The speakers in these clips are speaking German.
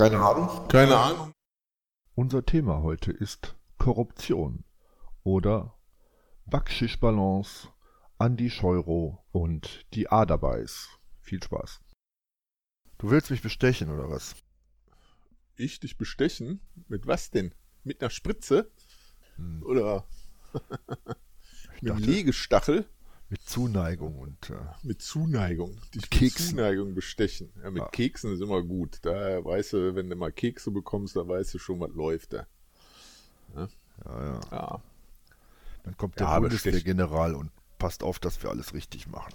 Keine Ahnung. Keine Ahnung. Unser Thema heute ist Korruption oder Backschisch-Balance, Andi Scheuro und die Aderbeiß. Viel Spaß. Du willst mich bestechen oder was? Ich dich bestechen? Mit was denn? Mit einer Spritze? Hm, Oder mit einem Legestachel? Mit Zuneigung und äh, Mit Zuneigung. Dich mit Keksen. Zuneigung bestechen. Ja, mit Ja. Keksen ist immer gut. Da weißt du, wenn du mal Kekse bekommst, da weißt du schon, was läuft da. ja, ja. Ja. Dann kommt der Ja, Bundeswehrgeneral und passt auf, dass wir alles richtig machen.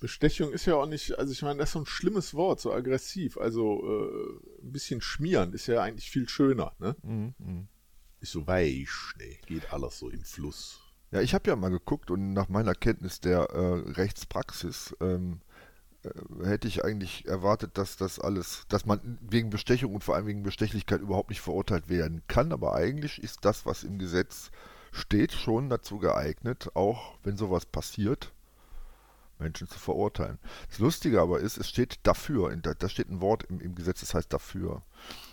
Bestechung ist ja auch nicht, also ich meine, das ist so ein schlimmes Wort, so aggressiv. Also äh, ein bisschen schmieren ist ja eigentlich viel schöner, ne? Mhm, mhm. Ist so weich, ne? Geht alles so im Fluss. Ja, ich habe ja mal geguckt und nach meiner Kenntnis der äh, Rechtspraxis ähm, äh, hätte ich eigentlich erwartet, dass das alles, dass man wegen Bestechung und vor allem wegen Bestechlichkeit überhaupt nicht verurteilt werden kann. Aber eigentlich ist das, was im Gesetz steht, schon dazu geeignet, auch wenn sowas passiert, Menschen zu verurteilen. Das Lustige aber ist, es steht dafür, da, da steht ein Wort im, im Gesetz, das heißt dafür.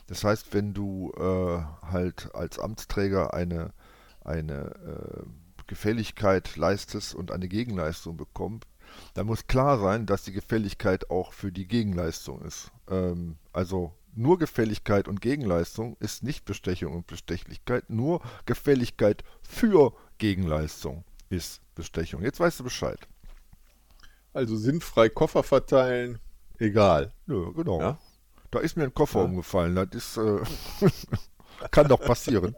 Das heißt, wenn du äh, halt als Amtsträger eine, eine äh, Gefälligkeit leistest und eine Gegenleistung bekommst, dann muss klar sein, dass die Gefälligkeit auch für die Gegenleistung ist. Ähm, also nur Gefälligkeit und Gegenleistung ist nicht Bestechung und Bestechlichkeit, nur Gefälligkeit für Gegenleistung ist Bestechung. Jetzt weißt du Bescheid. Also sinnfrei Koffer verteilen, egal. Nö, genau. Ja? Da ist mir ein Koffer Ja. umgefallen. Das ist, äh, kann doch passieren.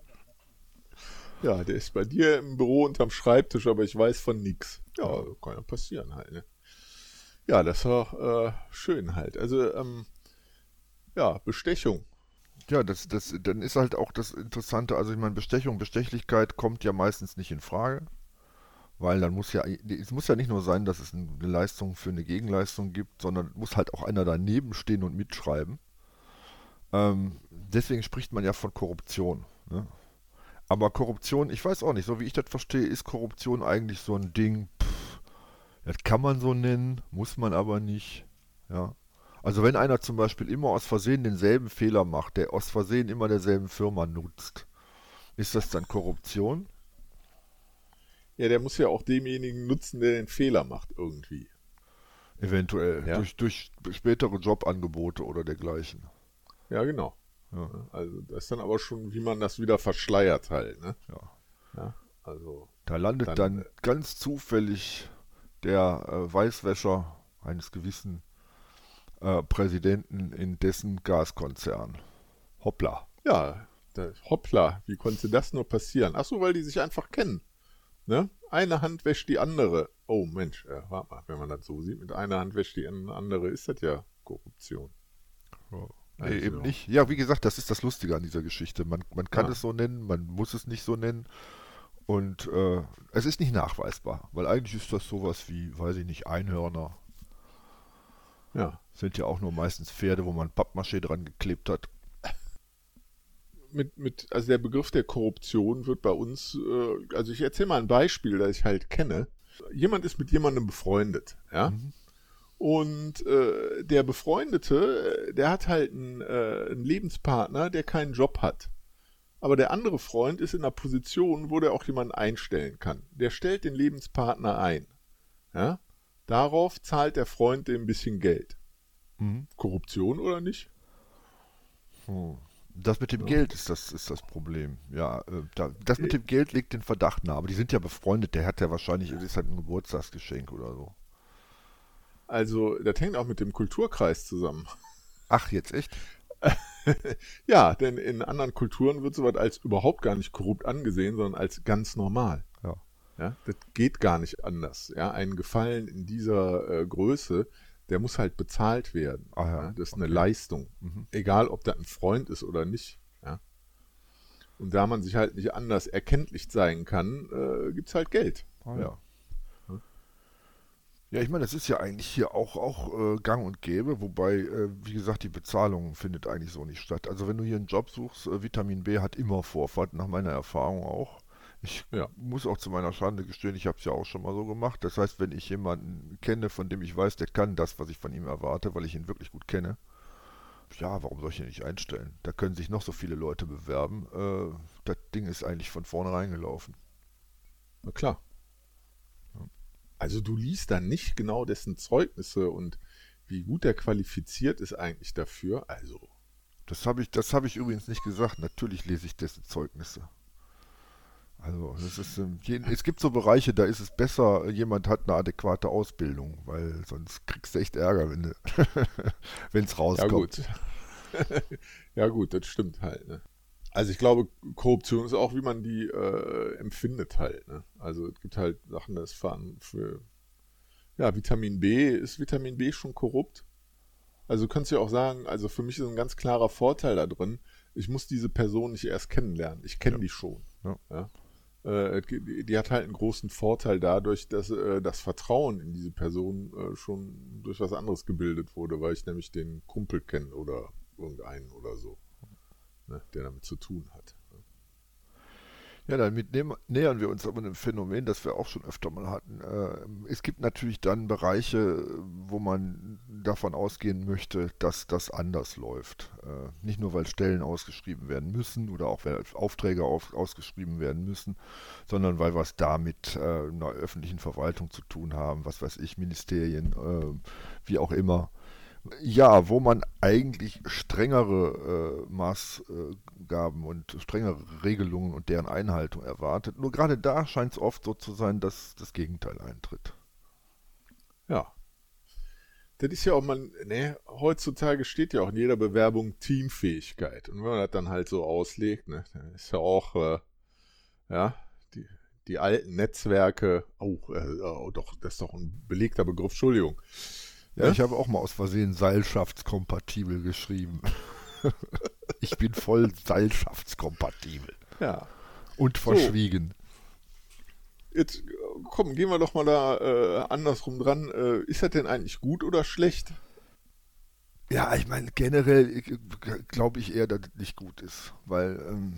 Ja, der ist bei dir im Büro unterm Schreibtisch, aber ich weiß von nix. Ja, kann ja passieren halt, ne? Ja, das war äh, schön halt. Also, ähm, ja, Bestechung. Ja, das, das, dann ist halt auch das Interessante, also ich meine, Bestechung, Bestechlichkeit kommt ja meistens nicht in Frage, weil dann muss ja, es muss ja nicht nur sein, dass es eine Leistung für eine Gegenleistung gibt, sondern muss halt auch einer daneben stehen und mitschreiben. Ähm, deswegen spricht man ja von Korruption. Ne? Aber Korruption, ich weiß auch nicht, so wie ich das verstehe, ist Korruption eigentlich so ein Ding, pff, das kann man so nennen, muss man aber nicht. Ja. Also wenn einer zum Beispiel immer aus Versehen denselben Fehler macht, der aus Versehen immer derselben Firma nutzt, ist das dann Korruption? Ja, der muss ja auch demjenigen nutzen, der den Fehler macht irgendwie. Eventuell. Ja. Durch, durch spätere Jobangebote oder dergleichen. Ja, genau. Ja. Also, das ist dann aber schon, wie man das wieder verschleiert halt, ne? Ja. Ja, also, Da landet Dann, dann, ganz zufällig der äh, Weißwäscher eines gewissen äh, Präsidenten in dessen Gaskonzern. Hoppla. ja, hoppla, wie konnte das nur passieren? Ach so, weil die sich einfach kennen. Ne? Eine Hand wäscht die andere. Oh Mensch, äh, warte mal, wenn man das so sieht, mit einer Hand wäscht die andere, ist das ja Korruption. Nee, Also. eben nicht. Ja, wie gesagt, das ist das Lustige an dieser Geschichte. Man, man kann Ja. es so nennen, man muss es nicht so nennen. Und äh, es ist nicht nachweisbar, weil eigentlich ist das sowas wie, weiß ich nicht, Einhörner. Ja. Sind ja auch nur meistens Pferde, wo man Pappmaché dran geklebt hat. mit, mit, also der Begriff der Korruption wird bei uns, äh, also ich erzähle mal ein Beispiel, das ich halt kenne. Jemand ist mit jemandem befreundet, ja. Mhm. Und äh, der Befreundete, äh, der hat halt einen, äh, einen Lebenspartner, der keinen Job hat. Aber der andere Freund ist in einer Position, wo der auch jemanden einstellen kann. Der stellt den Lebenspartner ein. Ja? Darauf zahlt der Freund dem ein bisschen Geld. Mhm. Korruption oder nicht? Hm. Das mit dem Geld ist das, ist das Problem. Ja, äh, da, das mit dem Geld legt den Verdacht nahe. Aber die sind ja befreundet. Der hat ja wahrscheinlich, das ist halt ein Geburtstagsgeschenk oder so. Also, das hängt auch mit dem Kulturkreis zusammen. Ach, jetzt echt? Ja, denn in anderen Kulturen wird sowas als überhaupt gar nicht korrupt angesehen, sondern als ganz normal. Ja. Ja, das geht gar nicht anders. Ja, ein Gefallen in dieser äh, Größe, der muss halt bezahlt werden. Ah ja, das ist eine okay. Leistung. Mhm. Egal, ob das ein Freund ist oder nicht. Ja. Und da man sich halt nicht anders erkenntlich zeigen kann, äh, gibt's halt Geld. Ah, ja. Ja, ich meine, das ist ja eigentlich hier auch, auch äh, gang und gäbe, wobei, äh, wie gesagt, die Bezahlung findet eigentlich so nicht statt. Also wenn du hier einen Job suchst, äh, Vitamin B hat immer Vorfahrt, nach meiner Erfahrung auch. Ich Ja. muss auch zu meiner Schande gestehen, ich habe es ja auch schon mal so gemacht. Das heißt, wenn ich jemanden kenne, von dem ich weiß, der kann das, was ich von ihm erwarte, weil ich ihn wirklich gut kenne, ja, warum soll ich ihn nicht einstellen? Da können sich noch so viele Leute bewerben. Äh, das Ding ist eigentlich von vornherein gelaufen. Na klar. Also du liest dann nicht genau dessen Zeugnisse und wie gut er qualifiziert ist eigentlich dafür. Also. Das habe ich, das ich übrigens nicht gesagt. Natürlich lese ich dessen Zeugnisse. Also das ist, ähm, es gibt so Bereiche, da ist es besser, jemand hat eine adäquate Ausbildung, weil sonst kriegst du echt Ärger, wenn es rauskommt. Ja gut. ja gut, das stimmt halt. Ne? Also ich glaube, Korruption ist auch, wie man die äh, empfindet halt. Ne? Also es gibt halt Sachen, das fahren für ja, Vitamin B, ist Vitamin B schon korrupt? Also du kannst ja auch sagen, also für mich ist ein ganz klarer Vorteil da drin, ich muss diese Person nicht erst kennenlernen, ich kenne ja. die schon. Ja. ja? Äh, die hat halt einen großen Vorteil dadurch, dass äh, das Vertrauen in diese Person äh, schon durch was anderes gebildet wurde, weil ich nämlich den Kumpel kenne oder irgendeinen oder so, ne, der damit zu tun hat. Ja, damit nähern wir uns aber einem Phänomen, das wir auch schon öfter mal hatten. Äh, es gibt natürlich dann Bereiche, wo man davon ausgehen möchte, dass das anders läuft. Äh, nicht nur, weil Stellen ausgeschrieben werden müssen oder auch weil Aufträge ausgeschrieben werden müssen, sondern weil wir es da mit äh, einer öffentlichen Verwaltung zu tun haben, was weiß ich, Ministerien, wie auch immer ja, wo man eigentlich strengere äh, Maßgaben und strengere Regelungen und deren Einhaltung erwartet. Nur gerade da scheint es oft so zu sein, dass das Gegenteil eintritt. Ja. Das ist ja auch man, ne, heutzutage steht ja auch in jeder Bewerbung Teamfähigkeit. Und wenn man das dann halt so auslegt, ne, dann ist ja auch, äh, ja, die, die alten Netzwerke, oh, äh, oh, doch, das ist doch ein belegter Begriff, Entschuldigung ja, ich habe auch mal aus Versehen seilschaftskompatibel geschrieben. ich bin voll seilschaftskompatibel. Ja. Und verschwiegen. So. Jetzt komm, gehen wir doch mal da äh, andersrum dran. Äh, ist das denn eigentlich gut oder schlecht? Ja, ich meine, generell glaube ich eher, dass es nicht gut ist, weil ähm,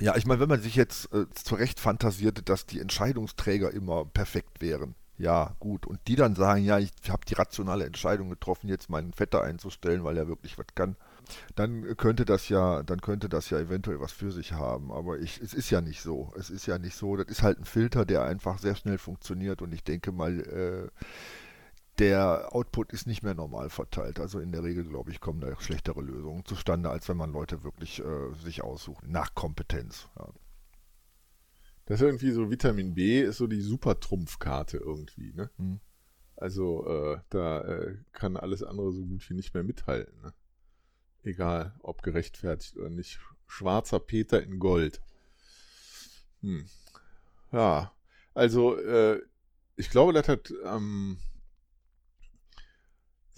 ja, ich meine, wenn man sich jetzt äh, zurecht fantasierte, dass die Entscheidungsträger immer perfekt wären, ja, gut. Und die dann sagen, ja, ich habe die rationale Entscheidung getroffen, jetzt meinen Vetter einzustellen, weil er wirklich was kann. Dann könnte das ja, dann könnte das ja eventuell was für sich haben. Aber ich, es ist ja nicht so. Es ist ja nicht so. Das ist halt ein Filter, der einfach sehr schnell funktioniert und ich denke mal, äh, der Output ist nicht mehr normal verteilt. Also in der Regel, glaube ich, kommen da schlechtere Lösungen zustande, als wenn man Leute wirklich äh, sich aussucht. Nach Kompetenz. Ja. Das ist irgendwie so Vitamin B ist so die Super-Trumpfkarte irgendwie, ne? Mhm. Also äh, da äh, kann alles andere so gut wie nicht mehr mithalten. Ne? Egal, ob gerechtfertigt oder nicht. Schwarzer Peter in Gold. Hm. Ja, also äh, ich glaube, das hat ähm,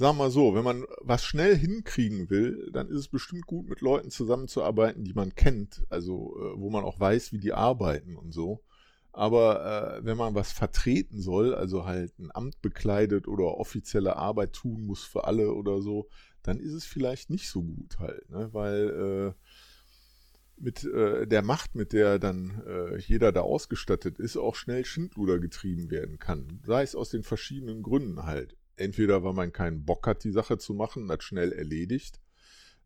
sagen wir mal so, wenn man was schnell hinkriegen will, dann ist es bestimmt gut, mit Leuten zusammenzuarbeiten, die man kennt, also äh, wo man auch weiß, wie die arbeiten und so. Aber äh, wenn man was vertreten soll, also halt ein Amt bekleidet oder offizielle Arbeit tun muss für alle oder so, dann ist es vielleicht nicht so gut halt, ne? weil äh, mit äh, der Macht, mit der dann äh, jeder da ausgestattet ist, auch schnell Schindluder getrieben werden kann. Sei es aus den verschiedenen Gründen halt entweder weil man keinen Bock hat, die Sache zu machen, das schnell erledigt,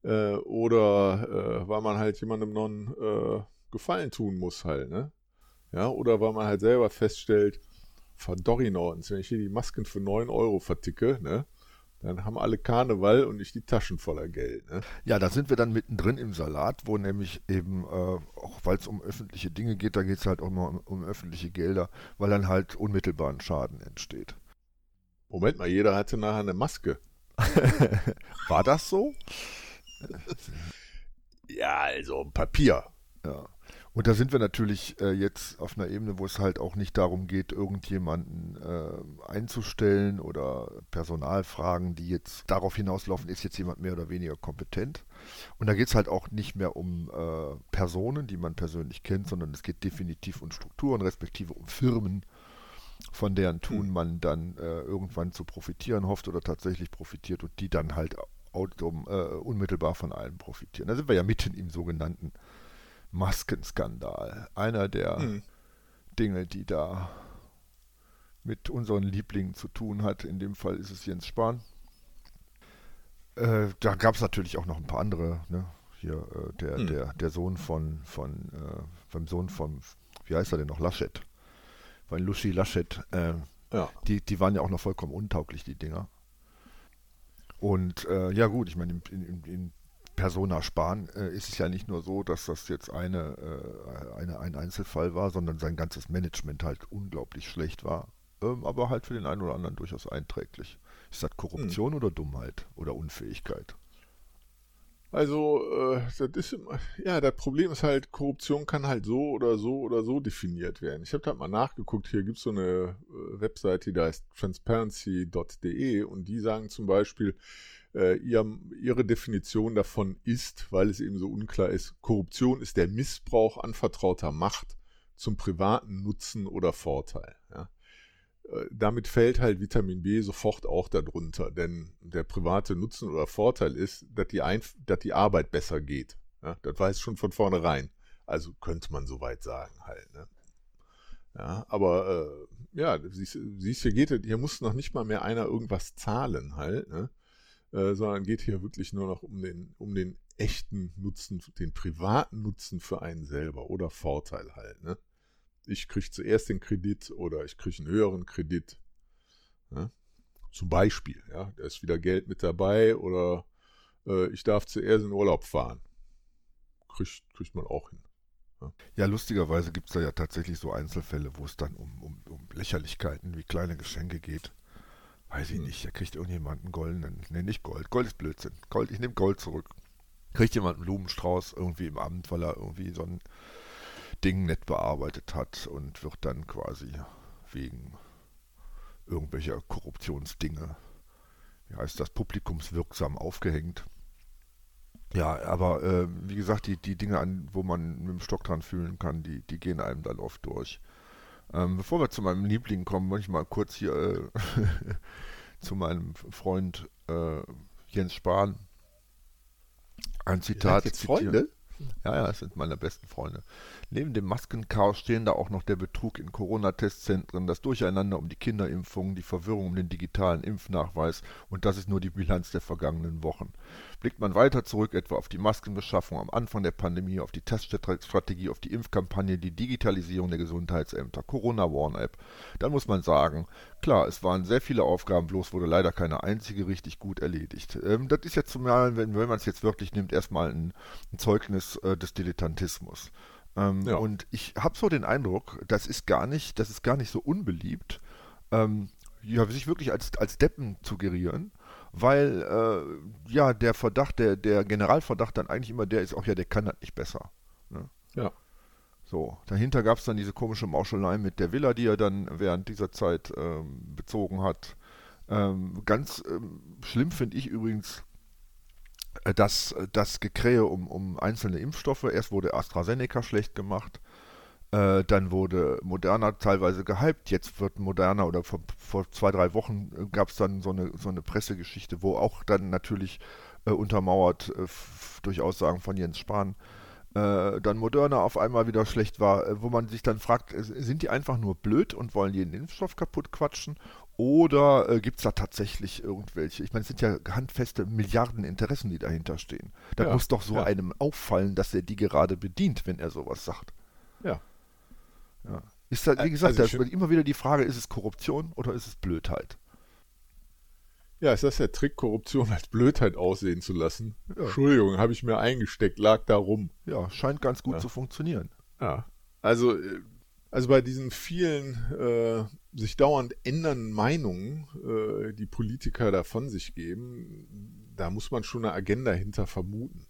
äh, oder äh, weil man halt jemandem noch einen äh, Gefallen tun muss halt, ne? Ja, oder weil man halt selber feststellt, verdorrinordens, wenn ich hier die Masken für 9 Euro verticke, ne? Dann haben alle Karneval und nicht die Taschen voller Geld. Ne? Ja, da sind wir dann mittendrin im Salat, wo nämlich eben, äh, auch weil es um öffentliche Dinge geht, da geht es halt auch immer um, um öffentliche Gelder, weil dann halt unmittelbaren Schaden entsteht. Moment mal, jeder hatte nachher eine Maske. War das so? ja, also Papier. Ja. Und da sind wir natürlich äh, jetzt auf einer Ebene, wo es halt auch nicht darum geht, irgendjemanden äh, einzustellen oder Personalfragen, die jetzt darauf hinauslaufen, ist jetzt jemand mehr oder weniger kompetent. Und da geht es halt auch nicht mehr um äh, Personen, die man persönlich kennt, sondern es geht definitiv um Strukturen, respektive um Firmen, von deren Tun hm. man dann äh, irgendwann zu profitieren hofft oder tatsächlich profitiert und die dann halt autom, äh, unmittelbar von allen profitieren. Da sind wir ja mitten im sogenannten Maskenskandal. Einer der hm. Dinge, die da mit unseren Lieblingen zu tun hat. In dem Fall ist es Jens Spahn. Äh, da gab es natürlich auch noch ein paar andere, ne? Hier, äh, der, Hm. der, der Sohn von, von, äh, vom Sohn von, wie heißt er denn noch, Laschet. Von Lushi Laschet. Äh, Ja. die, die waren ja auch noch vollkommen untauglich, die Dinger. Und äh, ja gut, ich meine, in, in, in Persona Spahn äh, ist es ja nicht nur so, dass das jetzt eine, äh, eine, ein Einzelfall war, sondern sein ganzes Management halt unglaublich schlecht war. Ähm, aber halt für den einen oder anderen durchaus einträglich. Ist das Korruption oder Dummheit oder Unfähigkeit? Also, äh, das ist immer, ja, das Problem ist halt, Korruption kann halt so oder so oder so definiert werden. Ich habe da mal nachgeguckt, hier gibt es so eine äh, Webseite, die heißt transparency.de und die sagen zum Beispiel, äh, ihr, ihre Definition davon ist, weil es eben so unklar ist, Korruption ist der Missbrauch anvertrauter Macht zum privaten Nutzen oder Vorteil. Ja. Äh, damit fällt halt Vitamin B sofort auch darunter, denn der private Nutzen oder Vorteil ist, dass die, Einf dass die Arbeit besser geht. Ja, das weiß schon von vornherein. Also könnte man soweit sagen halt. Ne? Ja, aber äh, ja, siehst, siehst hier geht hier muss noch nicht mal mehr einer irgendwas zahlen halt, ne? äh, sondern geht hier wirklich nur noch um den, um den echten Nutzen, den privaten Nutzen für einen selber oder Vorteil halt. Ne? Ich kriege zuerst den Kredit oder ich kriege einen höheren Kredit. Ja? Zum Beispiel, ja, da ist wieder Geld mit dabei oder äh, ich darf zuerst in Urlaub fahren. Kriegt, kriegt man auch hin. Ja, lustigerweise gibt es da ja tatsächlich so Einzelfälle, wo es dann um, um, um Lächerlichkeiten wie kleine Geschenke geht. Weiß ich Hm. nicht, da kriegt irgendjemand einen goldenen, nee, nicht Gold, Gold ist Blödsinn. Gold, ich nehme Gold zurück. Kriegt jemand einen Blumenstrauß irgendwie im Amt, weil er irgendwie so ein Ding nett bearbeitet hat und wird dann quasi wegen irgendwelcher Korruptionsdinge, wie heißt das, publikumswirksam aufgehängt. Ja, aber äh, wie gesagt, die, die Dinge, an, wo man mit dem Stock dran fühlen kann, die, die gehen einem dann oft durch. Ähm, bevor wir zu meinem Liebling kommen, möchte ich mal kurz hier äh, zu meinem Freund äh, Jens Spahn ein Zitat zitieren. Freunde? Ja, ja, das sind meine besten Freunde. Neben dem Maskenchaos stehen da auch noch der Betrug in Corona-Testzentren, das Durcheinander um die Kinderimpfungen, die Verwirrung um den digitalen Impfnachweis und das ist nur die Bilanz der vergangenen Wochen. Blickt man weiter zurück, etwa auf die Maskenbeschaffung am Anfang der Pandemie, auf die Teststrategie, auf die Impfkampagne, die Digitalisierung der Gesundheitsämter, Corona-Warn-App, dann muss man sagen, klar, es waren sehr viele Aufgaben, bloß wurde leider keine einzige richtig gut erledigt. Ähm, das ist jetzt zumal, wenn, wenn man es jetzt wirklich nimmt, erstmal ein, ein Zeugnis äh, des Dilettantismus. Ähm, Ja. Und ich habe so den Eindruck, das ist gar nicht, das ist gar nicht so unbeliebt, ähm, ja, sich wirklich als, als Deppen zu gerieren, weil äh, ja der Verdacht, der, der Generalverdacht dann eigentlich immer der ist, auch ja, der kann das nicht besser. Ne? Ja. So, dahinter gab es dann diese komische Mauschelei mit der Villa, die er dann während dieser Zeit ähm, bezogen hat. Ähm, ganz ähm, schlimm finde ich übrigens äh, das, das Gekrähe um, um einzelne Impfstoffe. Erst wurde AstraZeneca schlecht gemacht, äh, dann wurde Moderna teilweise gehypt. Jetzt wird Moderna oder vor, vor zwei, drei Wochen gab es dann so eine, so eine Pressegeschichte, wo auch dann natürlich äh, untermauert äh, durch Aussagen von Jens Spahn äh, dann Moderna auf einmal wieder schlecht war, äh, wo man sich dann fragt, äh, sind die einfach nur blöd und wollen jeden Impfstoff kaputt quatschen? Oder äh, gibt es da tatsächlich irgendwelche? Ich meine, es sind ja handfeste Milliarden Interessen, die dahinter stehen. Da Ja, muss doch so ja. einem auffallen, dass er die gerade bedient, wenn er sowas sagt. Ja. Ja. Ist da, wie gesagt, also da immer wieder die Frage, ist es Korruption oder ist es Blödheit? Ja, ist das der Trick, Korruption als Blödheit aussehen zu lassen? Ja. Entschuldigung, habe ich mir eingesteckt, lag da rum. Ja, scheint ganz gut Ja. zu funktionieren. Ja. Also, äh, also bei diesen vielen äh, sich dauernd ändernden Meinungen, äh, die Politiker da von sich geben, da muss man schon eine Agenda hinter vermuten.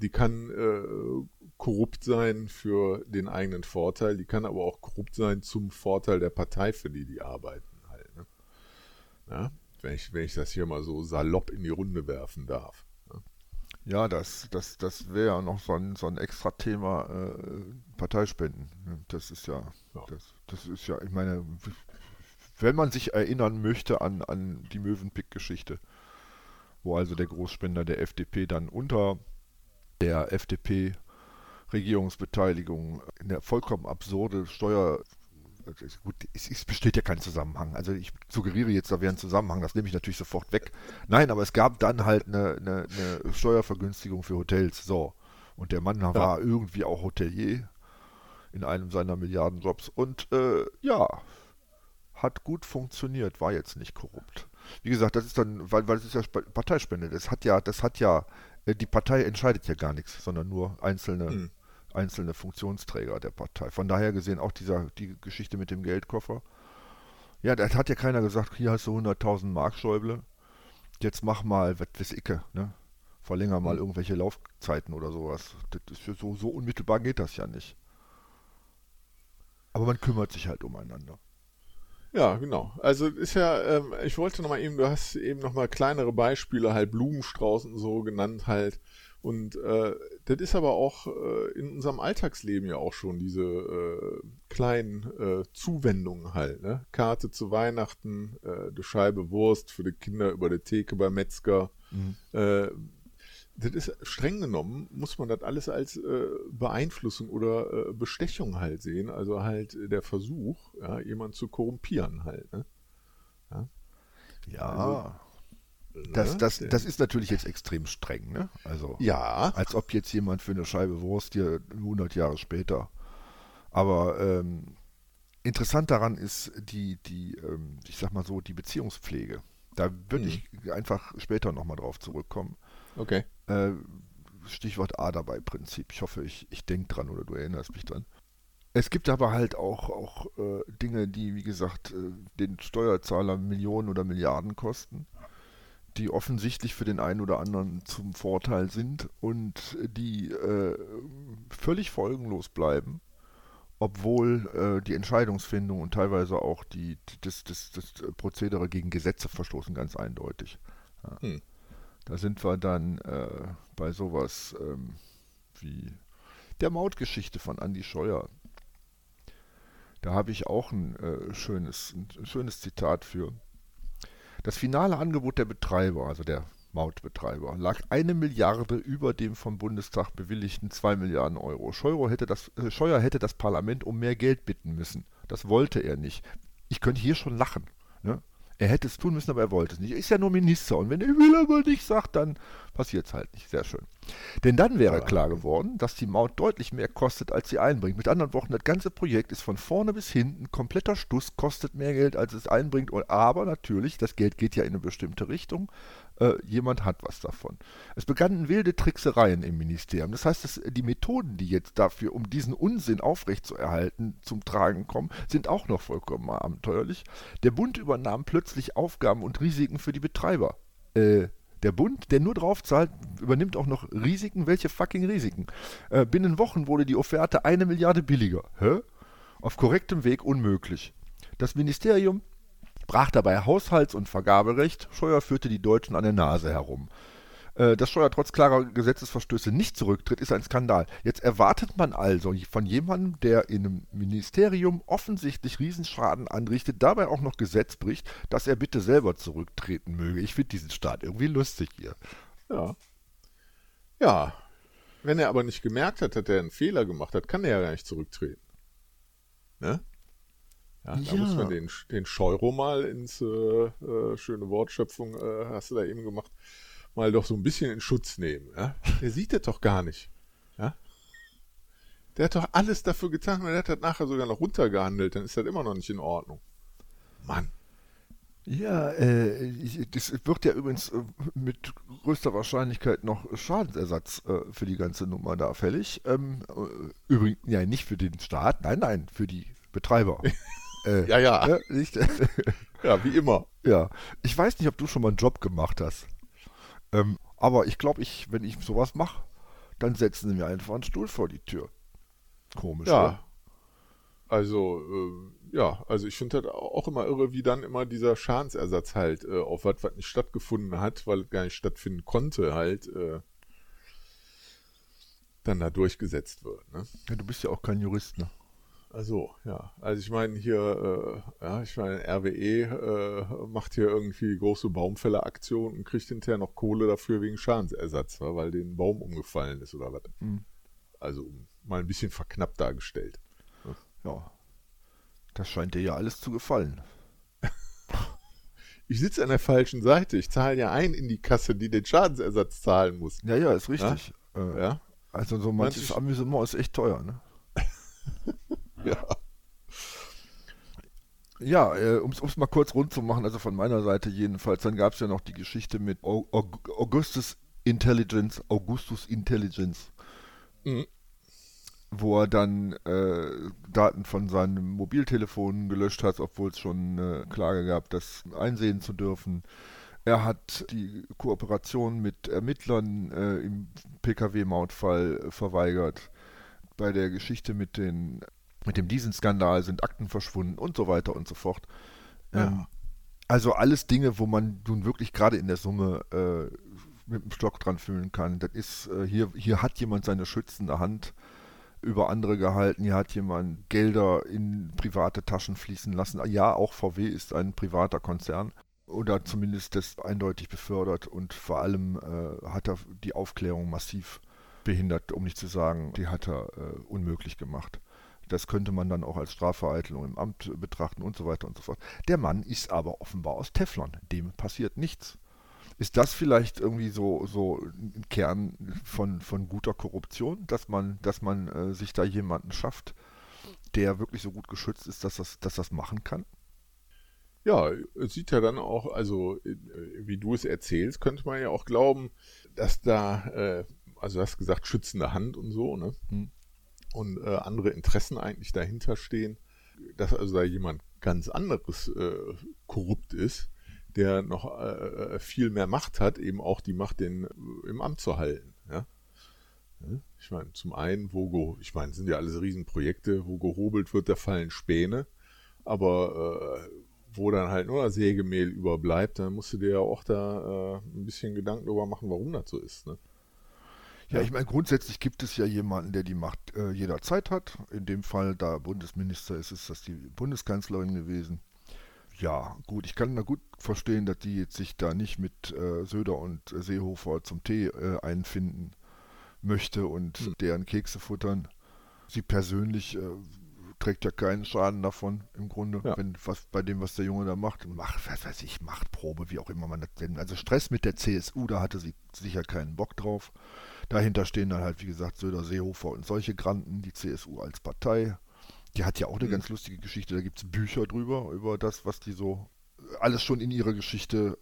Die kann äh, korrupt sein für den eigenen Vorteil, die kann aber auch korrupt sein zum Vorteil der Partei, für die die arbeiten. Halt, ne? ja? wenn, ich, wenn ich das hier mal so salopp in die Runde werfen darf. Ja, das, das, das wäre ja noch so ein, so ein extra Thema äh, Parteispenden. ne? Das ist ja, Ja. das, das ist ja, ich meine, wenn man sich erinnern möchte an, an die Möwenpick-Geschichte, wo also der Großspender der FDP dann unter der FDP Regierungsbeteiligung eine vollkommen absurde gut, es, es, besteht ja kein Zusammenhang. Also ich suggeriere jetzt, da wäre ein Zusammenhang, das nehme ich natürlich sofort weg. Nein, aber es gab dann halt eine, eine, eine Steuervergünstigung für Hotels. So. Und der Mann ja. war irgendwie auch Hotelier in einem seiner Milliardenjobs. Und äh, ja, hat gut funktioniert, war jetzt nicht korrupt. Wie gesagt, das ist dann, weil, weil es ist ja Parteispende. Das hat ja, das hat ja, die Partei entscheidet ja gar nichts, sondern nur einzelne, mhm. einzelne Funktionsträger der Partei. Von daher gesehen auch dieser, die Geschichte mit dem Geldkoffer. Ja, da hat ja keiner gesagt, hier hast du 100.000 Mark, Schäuble. Jetzt mach mal, was weiß ich, ne? Verlänger mal mhm. irgendwelche Laufzeiten oder sowas. Das ist so, so unmittelbar geht das ja nicht. Aber man kümmert sich halt umeinander. Ja, genau. Also ist ja, ähm, ich wollte nochmal eben, du hast eben nochmal kleinere Beispiele, halt Blumenstrauß und so genannt halt. Und äh, das ist aber auch äh, in unserem Alltagsleben ja auch schon diese äh, kleinen äh, Zuwendungen halt. Ne? Karte zu Weihnachten, äh, eine Scheibe Wurst für die Kinder über die Theke beim Metzger. Mhm. Äh, das ist streng genommen, muss man das alles als äh, Beeinflussung oder äh, Bestechung halt sehen. Also halt der Versuch, ja, jemanden zu korrumpieren halt. Ne? Ja. ja. Also, das, ne? das, das ist natürlich jetzt extrem streng, ne? Also, ja. als ob jetzt jemand für eine Scheibe Wurst hier 100 Jahre später. Aber ähm, interessant daran ist die, die ähm, ich sag mal so, die Beziehungspflege. Da würde hm. ich einfach später nochmal drauf zurückkommen. Okay. Äh, Stichwort A dabei Prinzip. Ich hoffe, ich, ich denke dran oder du erinnerst mich dran. Es gibt aber halt auch, auch äh, Dinge, die, wie gesagt, äh, den Steuerzahler Millionen oder Milliarden kosten, die offensichtlich für den einen oder anderen zum Vorteil sind und die äh, völlig folgenlos bleiben, obwohl äh, die Entscheidungsfindung und teilweise auch die, das, das, das Prozedere gegen Gesetze verstoßen, ganz eindeutig. Ja. Hm. Da sind wir dann äh, bei sowas ähm, wie der Mautgeschichte von Andy Scheuer. Da habe ich auch ein, äh, schönes, ein schönes Zitat für. Das finale Angebot der Betreiber, also der Mautbetreiber, lag eine Milliarde über dem vom Bundestag bewilligten 2 Milliarden Euro. Scheuer hätte, das, äh, Scheuer hätte das Parlament um mehr Geld bitten müssen. Das wollte er nicht. Ich könnte hier schon lachen. Ne? Er hätte es tun müssen, aber er wollte es nicht. Er ist ja nur Minister und wenn er will aber nicht sagt, dann passiert es halt nicht. Sehr schön. Denn dann wäre klar geworden, dass die Maut deutlich mehr kostet, als sie einbringt. Mit anderen Worten, das ganze Projekt ist von vorne bis hinten kompletter Stuss, kostet mehr Geld, als es einbringt. Aber natürlich, das Geld geht ja in eine bestimmte Richtung äh, jemand hat was davon. Es begannen wilde Tricksereien im Ministerium. Das heißt, dass die Methoden, die jetzt dafür, um diesen Unsinn aufrechtzuerhalten, zum Tragen kommen, sind auch noch vollkommen abenteuerlich. Der Bund übernahm plötzlich Aufgaben und Risiken für die Betreiber. Äh, der Bund, der nur drauf zahlt, übernimmt auch noch Risiken. Welche fucking Risiken? Äh, binnen Wochen wurde die Offerte eine Milliarde billiger. Hä? Auf korrektem Weg unmöglich. Das Ministerium brach dabei Haushalts- und Vergaberecht, Scheuer führte die Deutschen an der Nase herum. Äh, dass Scheuer trotz klarer Gesetzesverstöße nicht zurücktritt, ist ein Skandal. Jetzt erwartet man also von jemandem, der in einem Ministerium offensichtlich Riesenschaden anrichtet, dabei auch noch Gesetz bricht, dass er bitte selber zurücktreten möge. Ich finde diesen Staat irgendwie lustig hier. Ja. Ja. Wenn er aber nicht gemerkt hat, dass er einen Fehler gemacht hat, kann er ja gar nicht zurücktreten. Ne? Ja, da ja. muss man den, den Scheuro mal ins äh, äh, schöne Wortschöpfung, äh, hast du da eben gemacht, mal doch so ein bisschen in Schutz nehmen. Ja? Der sieht das doch gar nicht. Ja? Der hat doch alles dafür getan und der hat das nachher sogar noch runtergehandelt, dann ist das immer noch nicht in Ordnung. Mann. Ja, äh, das wird ja übrigens äh, mit größter Wahrscheinlichkeit noch Schadensersatz äh, für die ganze Nummer da fällig. Ähm, äh, übrigens, ja, nicht für den Staat, nein, nein, für die Betreiber. Äh, ja, ja. Ne, nicht? ja, wie immer. Ja. Ich weiß nicht, ob du schon mal einen Job gemacht hast. Ähm, aber ich glaube, ich, wenn ich sowas mache, dann setzen sie mir einfach einen Stuhl vor die Tür. Komisch, ja. Oder? Also, äh, ja, also ich finde das auch immer irre, wie dann immer dieser Schadensersatz halt äh, auf was, was nicht stattgefunden hat, weil es gar nicht stattfinden konnte, halt äh, dann da durchgesetzt wird. Ne? Ja, du bist ja auch kein Jurist, ne? Also, ja. Also ich meine hier, äh, ja, ich meine, RWE äh, macht hier irgendwie große Baumfälleraktion und kriegt hinterher noch Kohle dafür wegen Schadensersatz, weil den Baum umgefallen ist oder was. Mhm. Also mal ein bisschen verknappt dargestellt. Ja. Das scheint dir ja alles zu gefallen. Ich sitze an der falschen Seite. Ich zahle ja ein in die Kasse, die den Schadensersatz zahlen muss. Ja, ja, ist richtig. Ja. Äh, Ja, Also so manches Manch- Amüsement ist echt teuer, ne? ja. Ja, äh, um es mal kurz rund zu machen, also von meiner Seite jedenfalls, dann gab es ja noch die Geschichte mit Au- Aug- Augustus Intelligence, Augustus Intelligence, Mhm. wo er dann äh, Daten von seinem Mobiltelefon gelöscht hat, obwohl es schon eine Klage gab, das einsehen zu dürfen. Er hat die Kooperation mit Ermittlern äh, im Pkw-Mautfall verweigert. Bei der Geschichte mit den mit dem Dieselskandal sind Akten verschwunden und so weiter und so fort. Ja. Ähm, also alles Dinge, wo man nun wirklich gerade in der Summe äh, mit dem Stock dran fühlen kann. Das ist, äh, hier, hier hat jemand seine schützende Hand über andere gehalten, hier hat jemand Gelder in private Taschen fließen lassen. Ja, auch VW ist ein privater Konzern oder zumindest das eindeutig befördert und vor allem äh, hat er die Aufklärung massiv behindert, um nicht zu sagen, die hat er äh, unmöglich gemacht. Das könnte man dann auch als Strafvereitelung im Amt betrachten und so weiter und so fort. Der Mann ist aber offenbar aus Teflon. Dem passiert nichts. Ist das vielleicht irgendwie so, so ein Kern von, von guter Korruption, dass man, dass man äh, sich da jemanden schafft, der wirklich so gut geschützt ist, dass das, dass das machen kann? Ja, es sieht ja dann auch, also äh, wie du es erzählst, könnte man ja auch glauben, dass da, äh, also du hast gesagt, schützende Hand und so, ne? Hm. Und äh, andere Interessen eigentlich dahinter stehen, dass also da jemand ganz anderes äh, korrupt ist, der noch äh, viel mehr Macht hat, eben auch die Macht, den äh, im Amt zu halten, ja. Ich meine, zum einen, wo, ich meine, sind ja alles Riesenprojekte, wo gehobelt wird, da fallen Späne, aber äh, wo dann halt nur Sägemehl überbleibt, dann musst du dir ja auch da äh, ein bisschen Gedanken darüber machen, warum das so ist. Ne? Ja, ich meine, grundsätzlich gibt es ja jemanden, der die Macht äh, jederzeit hat. In dem Fall, da Bundesminister ist, ist das die Bundeskanzlerin gewesen. Ja, gut, ich kann da gut verstehen, dass die jetzt sich da nicht mit äh, Söder und Seehofer zum Tee äh, einfinden möchte und Hm. deren Kekse futtern. Sie persönlich äh, trägt ja keinen Schaden davon im Grunde, Ja. wenn was bei dem, was der Junge da macht. Macht, was weiß ich, Machtprobe, wie auch immer man das nennt. Also Stress mit der CSU, da hatte sie sicher keinen Bock drauf. Dahinter stehen dann halt, wie gesagt, Söder, Seehofer und solche Granten, die CSU als Partei. Die hat ja auch eine Mhm. ganz lustige Geschichte, da gibt es Bücher drüber, über das, was die so alles schon in ihrer Geschichte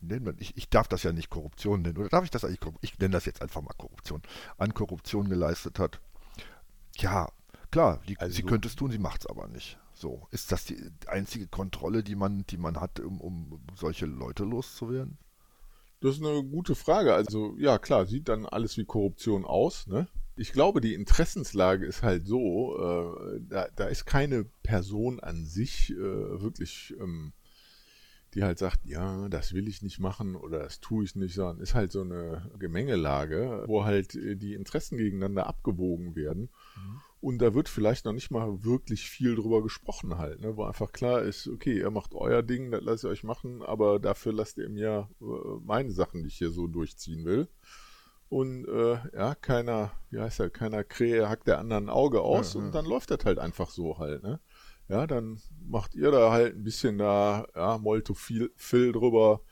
nennt man, ich, ich darf das ja nicht Korruption nennen, oder darf ich das eigentlich, ich nenne das jetzt einfach mal Korruption, an Korruption geleistet hat. Ja, klar, die, Also sie könnte es tun, sie macht es aber nicht. So, ist das die einzige Kontrolle, die man, die man hat, um, um solche Leute loszuwerden? Das ist eine gute Frage. Also ja, klar, sieht dann alles wie Korruption aus. Ne? Ich glaube, die Interessenslage ist halt so, äh, da, da ist keine Person an sich äh, wirklich, ähm, die halt sagt, ja, das will ich nicht machen oder das tue ich nicht, sondern ist halt so eine Gemengelage, wo halt äh, die Interessen gegeneinander abgewogen werden. Und da wird vielleicht noch nicht mal wirklich viel drüber gesprochen halt, ne? wo einfach klar ist, okay, ihr macht euer Ding, das lasst ihr euch machen, aber dafür lasst ihr mir äh, meine Sachen, die ich hier so durchziehen will. Und äh, ja, keiner, wie heißt er, keiner Krähe hackt der anderen ein Auge aus Ja, ja. und dann läuft das halt einfach so halt, ne? Ja, dann macht ihr da halt ein bisschen da, ja, Molto viel, viel drüber,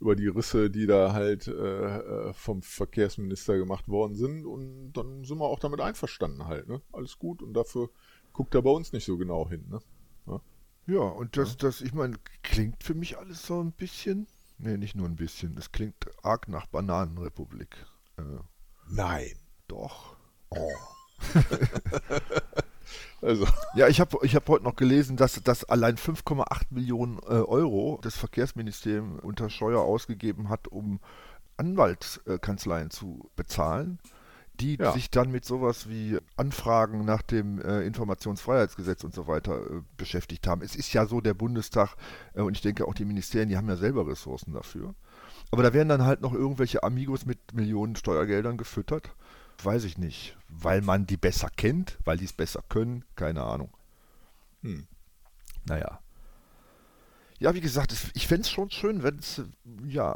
über die Risse, die da halt äh, äh, vom Verkehrsminister gemacht worden sind und dann sind wir auch damit einverstanden halt, ne? Alles gut und dafür guckt er bei uns nicht so genau hin, ne? Ja, und das, das, ich meine, klingt für mich alles so ein bisschen, nee, nicht nur ein bisschen, es klingt arg nach Bananenrepublik. Äh, Nein. doch. Also, Ja, ich habe ich hab heute noch gelesen, dass, dass allein 5,8 Millionen äh, Euro das Verkehrsministerium unter Scheuer ausgegeben hat, um Anwaltskanzleien zu bezahlen, die Ja. sich dann mit sowas wie Anfragen nach dem äh, Informationsfreiheitsgesetz und so weiter äh, beschäftigt haben. Es ist ja so, der Bundestag äh, und ich denke auch die Ministerien, die haben ja selber Ressourcen dafür. Aber da werden dann halt noch irgendwelche Amigos mit Millionen Steuergeldern gefüttert. Weiß ich nicht. Weil man die besser kennt, weil die es besser können, keine Ahnung. hm. Naja. Ja, wie gesagt, es- ich fände es schon schön, wenn es ja,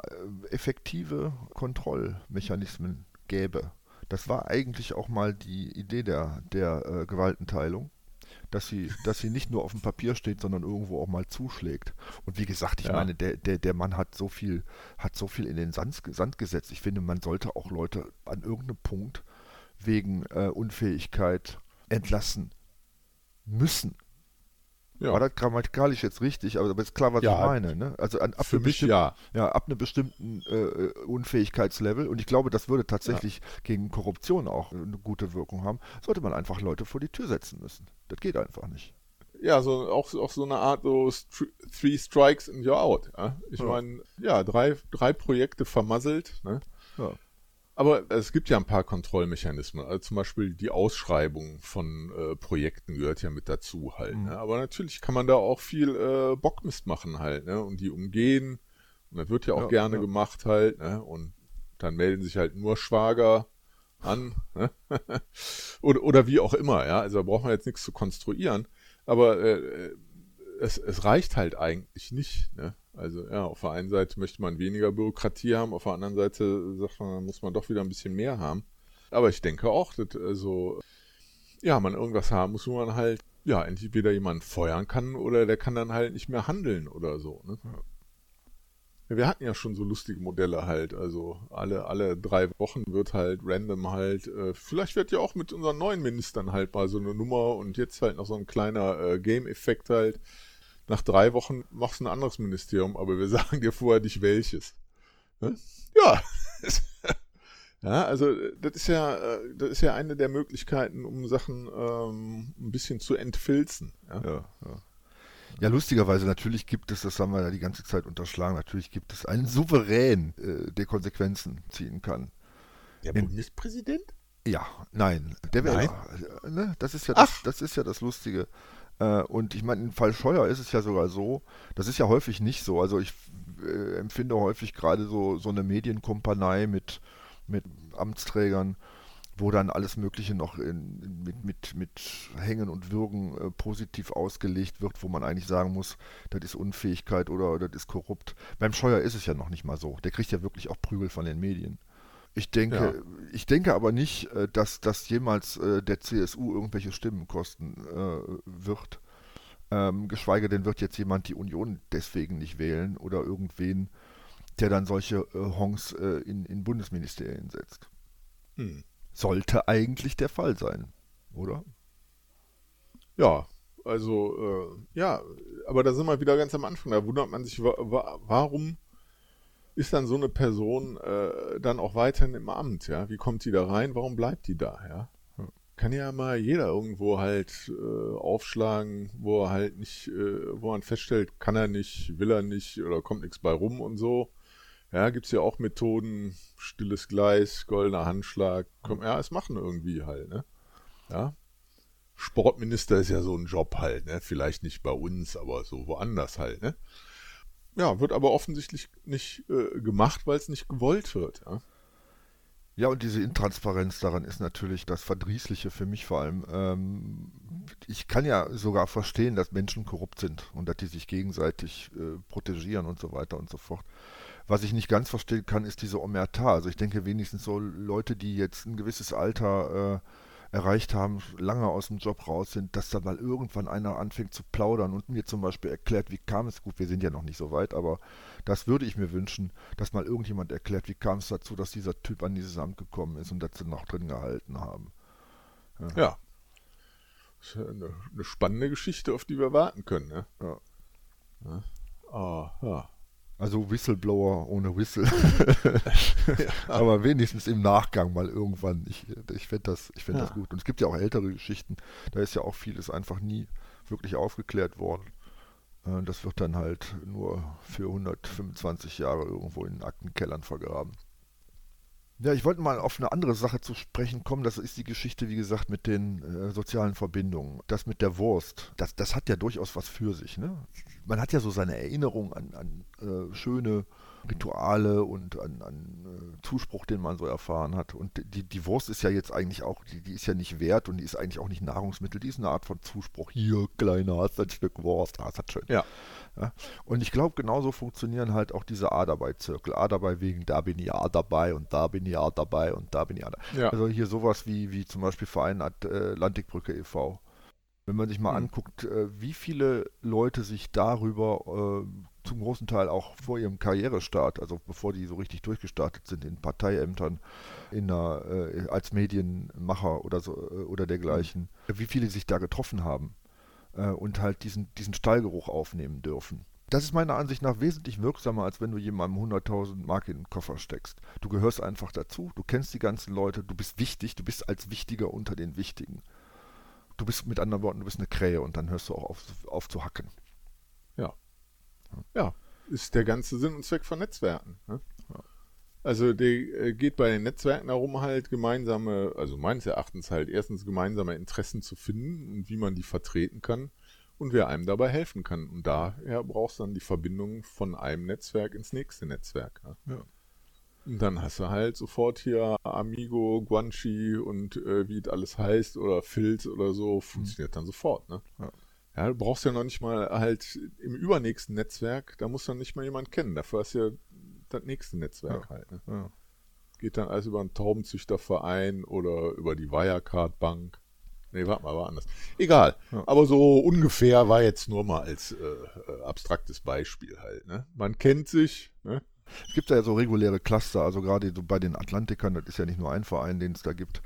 effektive Kontrollmechanismen gäbe. Das war eigentlich auch mal die Idee der, der äh, Gewaltenteilung, dass sie, dass sie nicht nur auf dem Papier steht, sondern irgendwo auch mal zuschlägt. Und wie gesagt, ich Ja. meine, der, der, der Mann hat so viel, hat so viel in den Sand, Sand gesetzt. Ich finde, man sollte auch Leute an irgendeinem Punkt wegen äh, Unfähigkeit entlassen müssen. Ja. War das grammatikalisch jetzt richtig? Aber ist klar, was Ja, ich meine. Ne? Also an, ab Für einem mich bestimmten- ja. ja, ab einem bestimmten äh, Unfähigkeitslevel, und ich glaube, das würde tatsächlich gegen Korruption auch eine gute Wirkung haben, sollte man einfach Leute vor die Tür setzen müssen. Das geht einfach nicht. Ja, so auch, auch so eine Art so Three Strikes and You're Out. Ja? Ich Ja. meine, ja, drei, drei Projekte vermasselt. Ne? Ja. Aber es gibt ja ein paar Kontrollmechanismen. Also zum Beispiel die Ausschreibung von äh, Projekten gehört ja mit dazu halt. Mhm. Ne? Aber natürlich kann man da auch viel äh, Bockmist machen halt. Ne? Und die umgehen. Und das wird ja auch Ja, gerne ja. gemacht halt. Ne? Und dann melden sich halt nur Schwager an. Ne? oder, oder wie auch immer. Ja, Also da braucht man jetzt nichts zu konstruieren. Aber äh, es, es reicht halt eigentlich nicht. Ne? Also ja, auf der einen Seite möchte man weniger Bürokratie haben, auf der anderen Seite sagt man, muss man doch wieder ein bisschen mehr haben. Aber ich denke auch, dass also ja, man irgendwas haben muss, wo man halt ja entweder jemanden feuern kann oder der kann dann halt nicht mehr handeln oder so. Ne? Wir hatten ja schon so lustige Modelle halt, also alle, alle drei Wochen wird halt random halt, äh, vielleicht wird ja auch mit unseren neuen Ministern halt mal so eine Nummer und jetzt halt noch so ein kleiner äh, Game-Effekt halt. Nach drei Wochen machst du ein anderes Ministerium, aber wir sagen dir vorher nicht welches. Ja. ja, also äh, das ist ja, äh, das ist ja eine der Möglichkeiten, um Sachen ähm, ein bisschen zu entfilzen. Ja? Ja, ja. Ja, lustigerweise, natürlich gibt es, das haben wir ja die ganze Zeit unterschlagen, natürlich gibt es einen Souverän, äh, der Konsequenzen ziehen kann. Der In- Bundespräsident? Ja, nein, der Nein? wäre, ne, das ist ja das, Ach. das ist ja das Lustige. Äh, und ich meine, im Fall Scheuer ist es ja sogar so, das ist ja häufig nicht so. Also ich äh, empfinde häufig gerade so, so eine Medienkumpanei mit, mit Amtsträgern, wo dann alles Mögliche noch in, mit, mit, mit Hängen und Würgen äh, positiv ausgelegt wird, wo man eigentlich sagen muss, das ist Unfähigkeit oder das ist korrupt. Beim Scheuer ist es ja noch nicht mal so. Der kriegt ja wirklich auch Prügel von den Medien. Ich denke, ich denke aber nicht, äh, dass das jemals äh, der CSU irgendwelche Stimmen kosten äh, wird. Ähm, geschweige denn wird jetzt jemand die Union deswegen nicht wählen oder irgendwen, der dann solche äh, äh, in, in Bundesministerien setzt. Hm. Sollte eigentlich der Fall sein, oder? Ja, also, äh, ja, aber da sind wir wieder ganz am Anfang. Da wundert man sich, wa wa warum ist dann so eine Person äh, dann auch weiterhin im Amt, ja? Wie kommt die da rein? Warum bleibt die da, ja? Kann ja mal jeder irgendwo halt äh, aufschlagen, wo er halt nicht, äh, wo man feststellt, kann er nicht, will er nicht oder kommt nichts bei rum und so. Ja, gibt's ja auch Methoden, stilles Gleis, goldener Handschlag, komm, ja, es machen irgendwie halt, ne? Ja. Sportminister ist ja so ein Job halt, ne? Vielleicht nicht bei uns, aber so woanders halt, ne? Ja, wird aber offensichtlich nicht äh, gemacht, weil es nicht gewollt wird, ja. Ja, und diese Intransparenz daran ist natürlich das Verdrießliche für mich vor allem. Ähm, ich kann ja sogar verstehen, dass Menschen korrupt sind und dass die sich gegenseitig äh, protegieren und so weiter und so fort. Was ich nicht ganz verstehen kann, ist diese Omerta. Also ich denke wenigstens so Leute, die jetzt ein gewisses Alter äh, erreicht haben, lange aus dem Job raus sind, dass da mal irgendwann einer anfängt zu plaudern und mir zum Beispiel erklärt, wie kam es, gut, wir sind ja noch nicht so weit, aber das würde ich mir wünschen, dass mal irgendjemand erklärt, wie kam es dazu, dass dieser Typ an dieses Amt gekommen ist und dass sie noch drin gehalten haben. Ja. Das ist ja eine, eine spannende Geschichte, auf die wir warten können, ne? Ja. Ja. Ah, ja. Also Whistleblower ohne Whistle. Aber wenigstens im Nachgang mal irgendwann. Ich, ich fände das, ich fänd Ja. das gut. Und es gibt ja auch ältere Geschichten. Da ist ja auch vieles einfach nie wirklich aufgeklärt worden. Äh, Das wird dann halt nur für 125 Jahre irgendwo in Aktenkellern vergraben. Ja, ich wollte mal auf eine andere Sache zu sprechen kommen. Das ist die Geschichte, wie gesagt, mit den äh, sozialen Verbindungen. Das mit der Wurst, das, das hat ja durchaus was für sich. Ne? Man hat ja so seine Erinnerung an, an äh, schöne Rituale und an, an äh, Zuspruch, den man so erfahren hat. Und die, die Wurst ist ja jetzt eigentlich auch, die, die ist ja nicht wert und die ist eigentlich auch nicht Nahrungsmittel. Die ist eine Art von Zuspruch. Hier, Kleiner, hast ein Stück Wurst, hast das schön. Ja. Ja, und ich glaube, genauso funktionieren halt auch diese A dabei Zirkel. A dabei wegen, da bin ich A dabei und da bin ich A dabei und da bin ich A dabei. Ja. Also hier sowas wie, wie zum Beispiel Verein äh, Atlantikbrücke e.V. Wenn man sich mal Hm. anguckt, äh, wie viele Leute sich darüber äh, zum großen Teil auch vor ihrem Karrierestart, also bevor die so richtig durchgestartet sind in Parteiämtern, in äh, als Medienmacher oder so oder dergleichen, wie viele sich da getroffen haben äh, und halt diesen, diesen Stallgeruch aufnehmen dürfen. Das ist meiner Ansicht nach wesentlich wirksamer, als wenn du jemandem 100.000 Mark in den Koffer steckst. Du gehörst einfach dazu, du kennst die ganzen Leute, du bist wichtig, du bist als Wichtiger unter den Wichtigen. Du bist mit anderen Worten, du bist eine Krähe und dann hörst du auch auf, auf zu hacken. Ja, ist der ganze Sinn und Zweck von Netzwerken. Ne? Also der äh, geht bei den Netzwerken darum, halt gemeinsame, also meines Erachtens halt erstens gemeinsame Interessen zu finden und wie man die vertreten kann und wer einem dabei helfen kann. Und daher brauchst du dann die Verbindung von einem Netzwerk ins nächste Netzwerk. Ne? Ja. Und dann hast du halt sofort hier Amigo, Guanchi und äh, wie es alles heißt oder Filz oder so, funktioniert dann sofort. Ne? Ja. Ja, du brauchst ja noch nicht mal halt im übernächsten Netzwerk, da muss dann nicht mal jemand kennen. Dafür hast du ja das nächste Netzwerk halt. Ne? Ja. Geht dann alles über einen Taubenzüchterverein oder über die Wirecard Bank. Nee, warte mal, war anders. Egal. Ja. Aber so ungefähr war jetzt nur mal als äh, äh, abstraktes Beispiel halt. Ne? Man kennt sich. Ne? Es gibt ja so reguläre Cluster, also gerade so bei den Atlantikern, das ist ja nicht nur ein Verein, den es da gibt,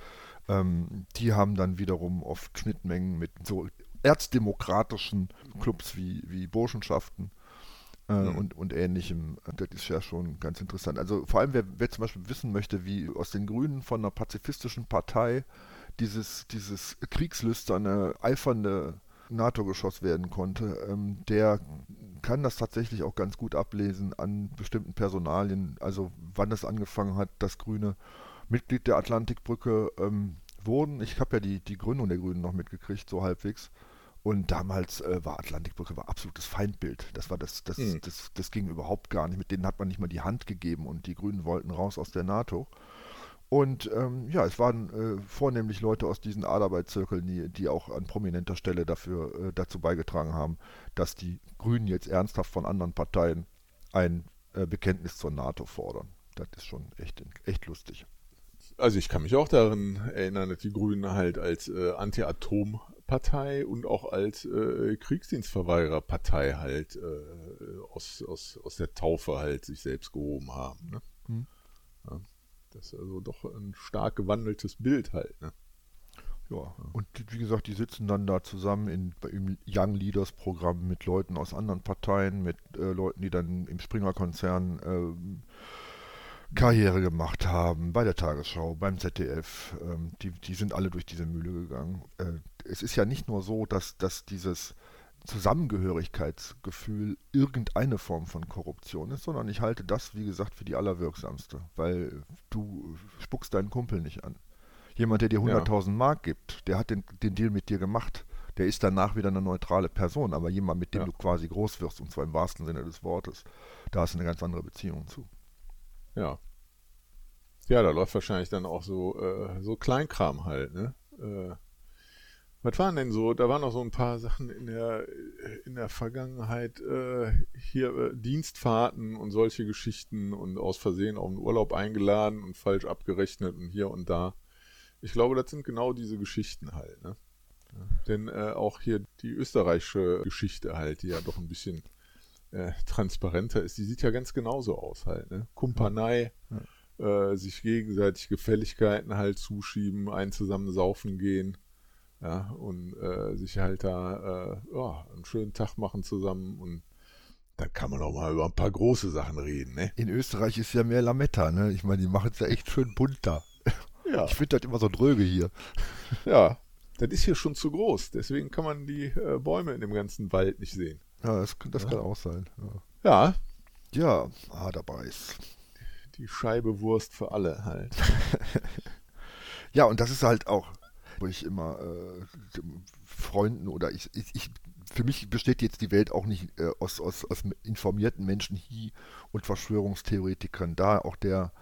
ähm, die haben dann wiederum oft Schnittmengen mit so erzdemokratischen Clubs wie, wie Burschenschaften äh, Mhm. und, und ähnlichem. Das ist ja schon ganz interessant. Also vor allem, wer, wer zum Beispiel wissen möchte, wie aus den Grünen von einer pazifistischen Partei dieses, dieses kriegslüsterne, eifernde NATO-Geschoss werden konnte, ähm, der kann das tatsächlich auch ganz gut ablesen an bestimmten Personalien, also wann es angefangen hat, dass Grüne Mitglied der Atlantikbrücke ähm, wurden. Ich habe ja die, die Gründung der Grünen noch mitgekriegt, so halbwegs. Und damals äh, war Atlantikbrücke war absolutes Feindbild. Das war das, das, Mhm. das, das ging überhaupt gar nicht. Mit denen hat man nicht mal die Hand gegeben und die Grünen wollten raus aus der NATO. Und ähm, ja, es waren äh, vornehmlich Leute aus diesen Arbeitszirkeln, die, die auch an prominenter Stelle dafür äh, dazu beigetragen haben, dass die Grünen jetzt ernsthaft von anderen Parteien ein äh, Bekenntnis zur NATO fordern. Das ist schon echt, echt lustig. Also ich kann mich auch daran erinnern, dass die Grünen halt als äh, Anti-Atom-Partei und auch als äh, Kriegsdienstverweigererpartei halt äh, aus, aus, aus der Taufe halt sich selbst gehoben haben. Ne? Hm. Ja, das ist also doch ein stark gewandeltes Bild halt. Ne? Ja, und wie gesagt, die sitzen dann da zusammen in, im Young Leaders Programm mit Leuten aus anderen Parteien, mit äh, Leuten, die dann im Springer-Konzern ähm, Karriere gemacht haben, bei der Tagesschau, beim ZDF. Ähm, die, die sind alle durch diese Mühle gegangen. Äh, es ist ja nicht nur so, dass, dass dieses Zusammengehörigkeitsgefühl irgendeine Form von Korruption ist, sondern ich halte das, wie gesagt, für die allerwirksamste, weil du spuckst deinen Kumpel nicht an. Jemand, der dir 100.000 Mark gibt, der hat den, den Deal mit dir gemacht. Der ist danach wieder eine neutrale Person, aber jemand, mit dem Ja. du quasi groß wirst, und zwar im wahrsten Sinne des Wortes, da hast du eine ganz andere Beziehung zu. Ja. Ja, da läuft wahrscheinlich dann auch so, äh, so Kleinkram halt, ne? Äh, was waren denn so? Da waren noch so ein paar Sachen in der, in der Vergangenheit, äh, hier äh, Dienstfahrten und solche Geschichten und aus Versehen auf einen Urlaub eingeladen und falsch abgerechnet und hier und da. Ich glaube, das sind genau diese Geschichten halt, ne? Denn äh, auch hier die österreichische Geschichte halt, die ja doch ein bisschen äh, transparenter ist, die sieht ja ganz genauso aus halt, ne? Kumpanei, äh, sich gegenseitig Gefälligkeiten halt zuschieben, ein zusammen saufen gehen, ja, und äh, sich halt da äh, ja, einen schönen Tag machen zusammen und dann kann man auch mal über ein paar große Sachen reden, ne? In Österreich ist ja mehr Lametta, ne? Ich meine, die machen es ja echt schön bunt da. Ja, Ich finde das immer so dröge hier. ja. Das ist hier schon zu groß, deswegen kann man die äh, Bäume in dem ganzen Wald nicht sehen. Ja, das, das Ja. kann auch sein. Ja, Ja, ja ah, dabei ist. die Scheibe Wurst für alle halt. Ja, und das ist halt auch, wo ich immer äh, Freunden oder ich, ich, ich, für mich besteht jetzt die Welt auch nicht äh, aus, aus, aus informierten Menschen hier und Verschwörungstheoretikern. Da auch der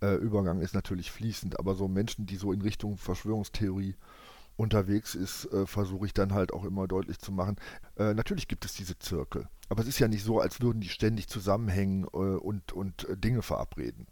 äh, Übergang ist natürlich fließend, aber so Menschen, die so in Richtung Verschwörungstheorie unterwegs ist, äh, versuche ich dann halt auch immer deutlich zu machen. Äh, natürlich gibt es diese Zirkel, aber es ist ja nicht so, als würden die ständig zusammenhängen äh, und, und äh, Dinge verabreden.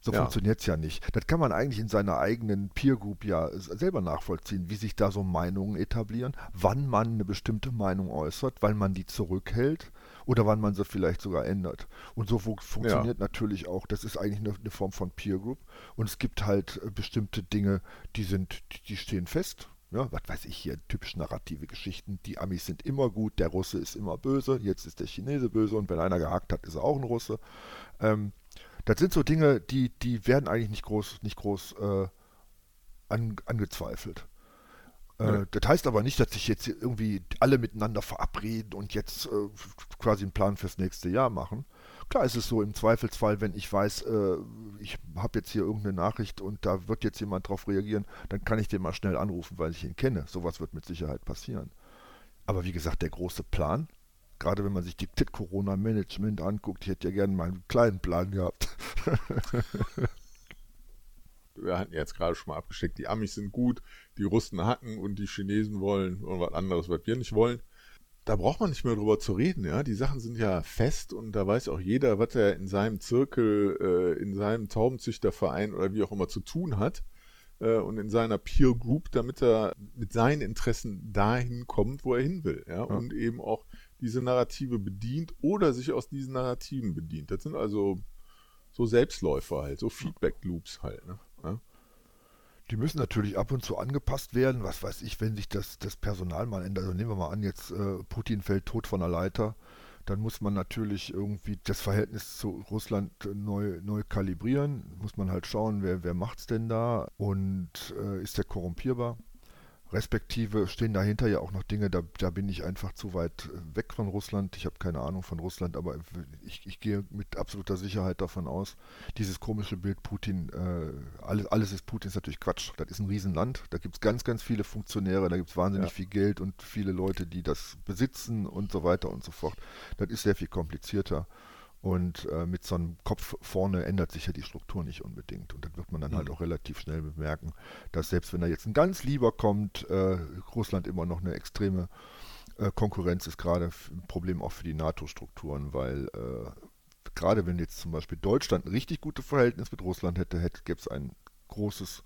So ja. funktioniert es ja nicht. Das kann man eigentlich in seiner eigenen Peer Group ja selber nachvollziehen, wie sich da so Meinungen etablieren, wann man eine bestimmte Meinung äußert, weil man die zurückhält oder wann man sie vielleicht sogar ändert. Und so funktioniert ja. natürlich auch, das ist eigentlich eine, eine, Form von Peer Group. Und es gibt halt äh, bestimmte Dinge, die sind, die stehen fest. Ja, was weiß ich hier, typisch narrative Geschichten. Die Amis sind immer gut, der Russe ist immer böse, jetzt ist der Chinese böse und wenn einer gehackt hat, ist er auch ein Russe. Ähm, das sind so Dinge, die, die werden eigentlich nicht groß, nicht groß äh, an, angezweifelt. Äh, Das heißt aber nicht, dass sich jetzt irgendwie alle miteinander verabreden und jetzt äh, quasi einen Plan fürs nächste Jahr machen. Klar ist es so, im Zweifelsfall, wenn ich weiß, äh, ich habe jetzt hier irgendeine Nachricht und da wird jetzt jemand drauf reagieren, dann kann ich den mal schnell anrufen, weil ich ihn kenne. Sowas wird mit Sicherheit passieren. Aber wie gesagt, der große Plan, gerade wenn man sich die Corona-Management anguckt, ich hätte ja gerne mal einen kleinen Plan gehabt. wir hatten jetzt gerade schon mal abgesteckt, die Amis sind gut, die Russen hacken und die Chinesen wollen irgendwas anderes, was wir nicht wollen. Da braucht man nicht mehr drüber zu reden, ja. Die Sachen sind ja fest und da weiß auch jeder, was er in seinem Zirkel, äh, in seinem Taubenzüchterverein oder wie auch immer zu tun hat äh, und in seiner Peer Group, damit er mit seinen Interessen dahin kommt, wo er hin will, ja. ja. Und eben auch diese Narrative bedient oder sich aus diesen Narrativen bedient. Das sind also so Selbstläufer halt, so Feedback-Loops halt. Ne? Die müssen natürlich ab und zu angepasst werden. Was weiß ich, wenn sich das, das Personal mal ändert. Also nehmen wir mal an, jetzt äh, Putin fällt tot von der Leiter. Dann muss man natürlich irgendwie das Verhältnis zu Russland neu, neu kalibrieren. Muss man halt schauen, wer, wer macht es denn da und äh, ist der korrumpierbar. Respektive stehen dahinter ja auch noch Dinge, da, da bin ich einfach zu weit äh, weg von Russland. Ich habe keine Ahnung von Russland, aber ich, ich, gehe mit absoluter Sicherheit davon aus, dieses komische Bild Putin, äh, alles, alles ist Putin, ist natürlich Quatsch. Das ist ein Riesenland, da gibt es ganz, ganz viele Funktionäre, da gibt es wahnsinnig ja. viel Geld und viele Leute, die das besitzen und so weiter und so fort. Das ist sehr viel komplizierter. Und äh, mit so einem Kopf vorne ändert sich ja die Struktur nicht unbedingt. Und das wird man dann halt mhm. halt auch relativ schnell bemerken, dass selbst wenn da jetzt ein ganz lieber kommt, äh, Russland immer noch eine extreme äh, Konkurrenz ist, gerade ein Problem auch für die NATO-Strukturen, weil äh, gerade wenn jetzt zum Beispiel Deutschland ein richtig gutes Verhältnis mit Russland hätte, hätte gäbe es ein großes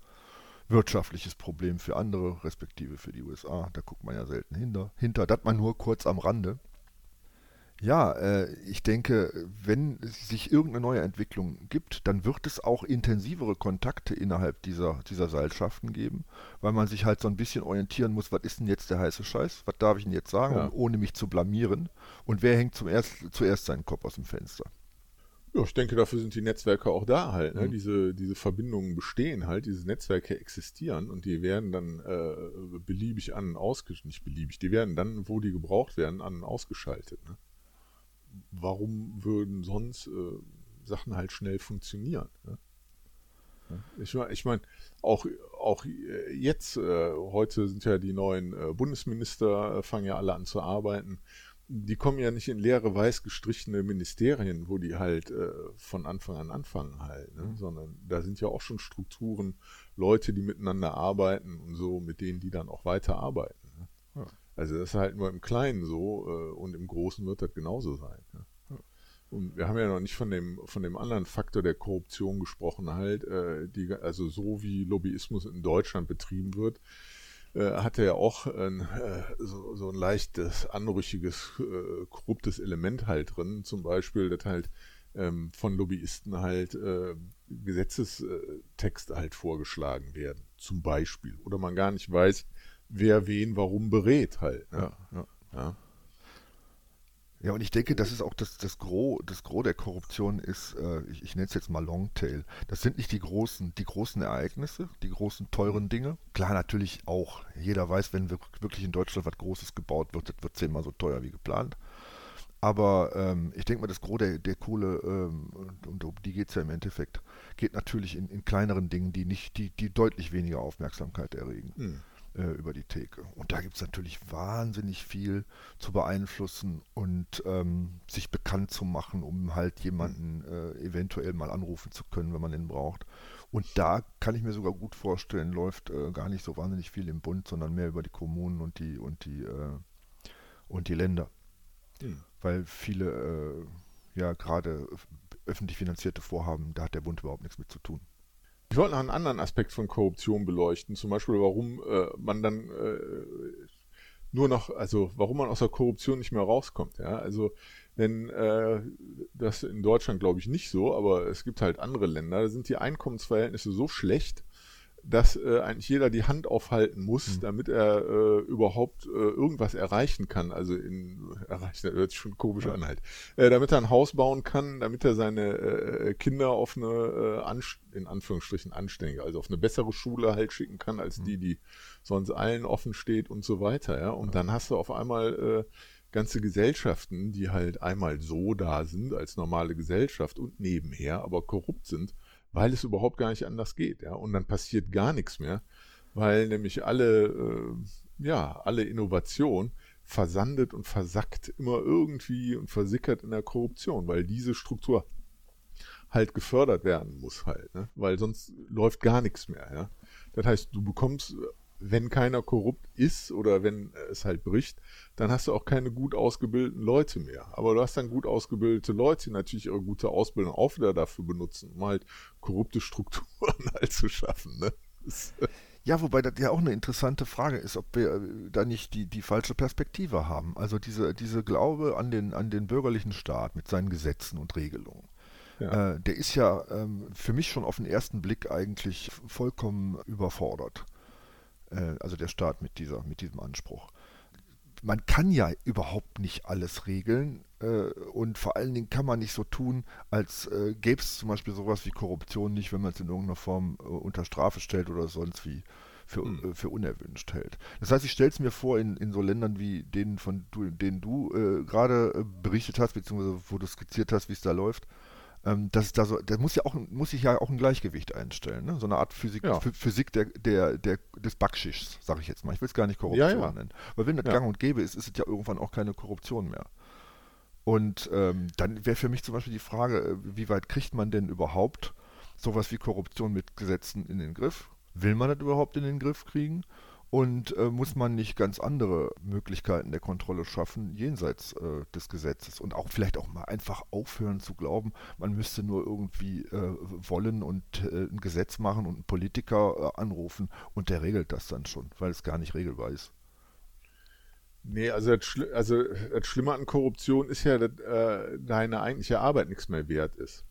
wirtschaftliches Problem für andere, respektive für die USA. Da guckt man ja selten hinter. Hinter, das man nur kurz am Rande. Ja, äh, ich denke, wenn es sich irgendeine neue Entwicklung gibt, dann wird es auch intensivere Kontakte innerhalb dieser, dieser Seilschaften geben, weil man sich halt so ein bisschen orientieren muss, was ist denn jetzt der heiße Scheiß, was darf ich denn jetzt sagen, ja. ohne mich zu blamieren und wer hängt zum erst, zuerst seinen Kopf aus dem Fenster. Ja, ich denke, dafür sind die Netzwerke auch da halt. Ne? Mhm. Diese, diese Verbindungen bestehen halt, diese Netzwerke existieren und die werden dann äh, beliebig an ausgeschaltet, nicht beliebig, die werden dann, wo die gebraucht werden, an ausgeschaltet. Ne? Warum würden sonst äh, Sachen halt schnell funktionieren? Ne? Ich meine, ich mein, auch, auch jetzt, äh, heute sind ja die neuen äh, Bundesminister, äh, fangen ja alle an zu arbeiten. Die kommen ja nicht in leere, weiß gestrichene Ministerien, wo die halt äh, von Anfang an anfangen halt, ne? mhm. sondern da sind ja auch schon Strukturen, Leute, die miteinander arbeiten und so, mit denen die dann auch weiter arbeiten. Ne? Ja. Also das ist halt nur im Kleinen so äh, und im Großen wird das genauso sein. Ja. Und wir haben ja noch nicht von dem, von dem anderen Faktor der Korruption gesprochen, halt, äh, die, also so wie Lobbyismus in Deutschland betrieben wird, äh, hat er ja auch ein, äh, so, so ein leichtes, anrüchiges, äh, korruptes Element halt drin. Zum Beispiel, dass halt ähm, von Lobbyisten halt äh, Gesetzestexte halt vorgeschlagen werden, zum Beispiel. Oder man gar nicht weiß, wer wen warum berät halt. Ne? Ja, ja. ja. Und ich denke, das ist auch das, das Gros, das Gros der Korruption ist, äh, ich, ich nenne es jetzt mal Longtail. Das sind nicht die großen, die großen Ereignisse, die großen teuren Dinge. Klar, natürlich auch. Jeder weiß, wenn wirklich in Deutschland was Großes gebaut wird, das wird zehnmal so teuer wie geplant. Aber ähm, ich denke mal, das Gros der, der Kohle, ähm, und um die geht es ja im Endeffekt, geht natürlich in, in kleineren Dingen, die nicht, die, die deutlich weniger Aufmerksamkeit erregen. Hm äh, über die Theke. Und da gibt es natürlich wahnsinnig viel zu beeinflussen und ähm, sich bekannt zu machen, um halt jemanden äh, eventuell mal anrufen zu können, wenn man ihn braucht. Und da kann ich mir sogar gut vorstellen, läuft äh, gar nicht so wahnsinnig viel im Bund, sondern mehr über die Kommunen und die und die äh, und die Länder. Mhm. Weil viele äh, ja gerade öffentlich finanzierte Vorhaben, da hat der Bund überhaupt nichts mit zu tun. Ich wollte noch einen anderen Aspekt von Korruption beleuchten, zum Beispiel warum äh, man dann äh, nur noch, also warum man aus der Korruption nicht mehr rauskommt. Ja? Also wenn äh, das in Deutschland glaube ich nicht so, aber es gibt halt andere Länder, da sind die Einkommensverhältnisse so schlecht, dass äh, eigentlich jeder die Hand aufhalten muss, mhm. damit er äh, überhaupt äh, irgendwas erreichen kann. Also in erreichen, das hört sich schon komisch ja. an halt. Äh, damit er ein Haus bauen kann, damit er seine äh, Kinder auf eine äh, in Anführungsstrichen anständige, also auf eine bessere Schule halt schicken kann, als mhm. die, die sonst allen offen steht und so weiter. Ja, und ja. dann hast du auf einmal äh, ganze Gesellschaften, die halt einmal so da sind als normale Gesellschaft und nebenher aber korrupt sind weil es überhaupt gar nicht anders geht. Ja? Und dann passiert gar nichts mehr, weil nämlich alle, äh, ja, alle Innovation versandet und versackt immer irgendwie und versickert in der Korruption, weil diese Struktur halt gefördert werden muss halt, ne? weil sonst läuft gar nichts mehr. Ja? Das heißt, du bekommst wenn keiner korrupt ist oder wenn es halt bricht, dann hast du auch keine gut ausgebildeten Leute mehr. Aber du hast dann gut ausgebildete Leute, die natürlich ihre gute Ausbildung auch wieder dafür benutzen, um halt korrupte Strukturen halt zu schaffen. Ne? Ja, wobei das ja auch eine interessante Frage ist, ob wir äh, da nicht die, die falsche Perspektive haben. Also diese, diese Glaube an den, an den bürgerlichen Staat mit seinen Gesetzen und Regelungen. Ja. Äh, der ist ja ähm, für mich schon auf den ersten Blick eigentlich vollkommen überfordert also der Staat mit, dieser, mit diesem Anspruch. Man kann ja überhaupt nicht alles regeln äh, und vor allen Dingen kann man nicht so tun, als äh, gäbe es zum Beispiel sowas wie Korruption nicht, wenn man es in irgendeiner Form äh, unter Strafe stellt oder sonst wie für, hm. Äh, für unerwünscht hält. Das heißt, ich stelle es mir vor, in, in so Ländern wie denen, von du, denen du äh, gerade äh, berichtet hast, beziehungsweise wo du skizziert hast, wie es da läuft, ähm, das da so, da muss ja auch, muss sich ja auch ein Gleichgewicht einstellen, ne? So eine Art Physik, ja. Physik der, der, der, des Backschichs, sage ich jetzt mal. Ich will es gar nicht Korruption ja, ja. nennen. Weil wenn das gang und gäbe ist, ist es ja irgendwann auch keine Korruption mehr. Und ähm, dann wäre für mich zum Beispiel die Frage, äh, wie weit kriegt man denn überhaupt sowas wie Korruption mit Gesetzen in den Griff? Will man das überhaupt in den Griff kriegen? Und äh, muss man nicht ganz andere Möglichkeiten der Kontrolle schaffen, jenseits äh, des Gesetzes? Und auch vielleicht auch mal einfach aufhören zu glauben, man müsste nur irgendwie äh, wollen und äh, ein Gesetz machen und einen Politiker äh, anrufen und der regelt das dann schon, weil es gar nicht regelbar ist. Nee, also das, Schli also das Schlimme an Korruption ist ja, dass äh, deine eigentliche Arbeit nichts mehr wert ist.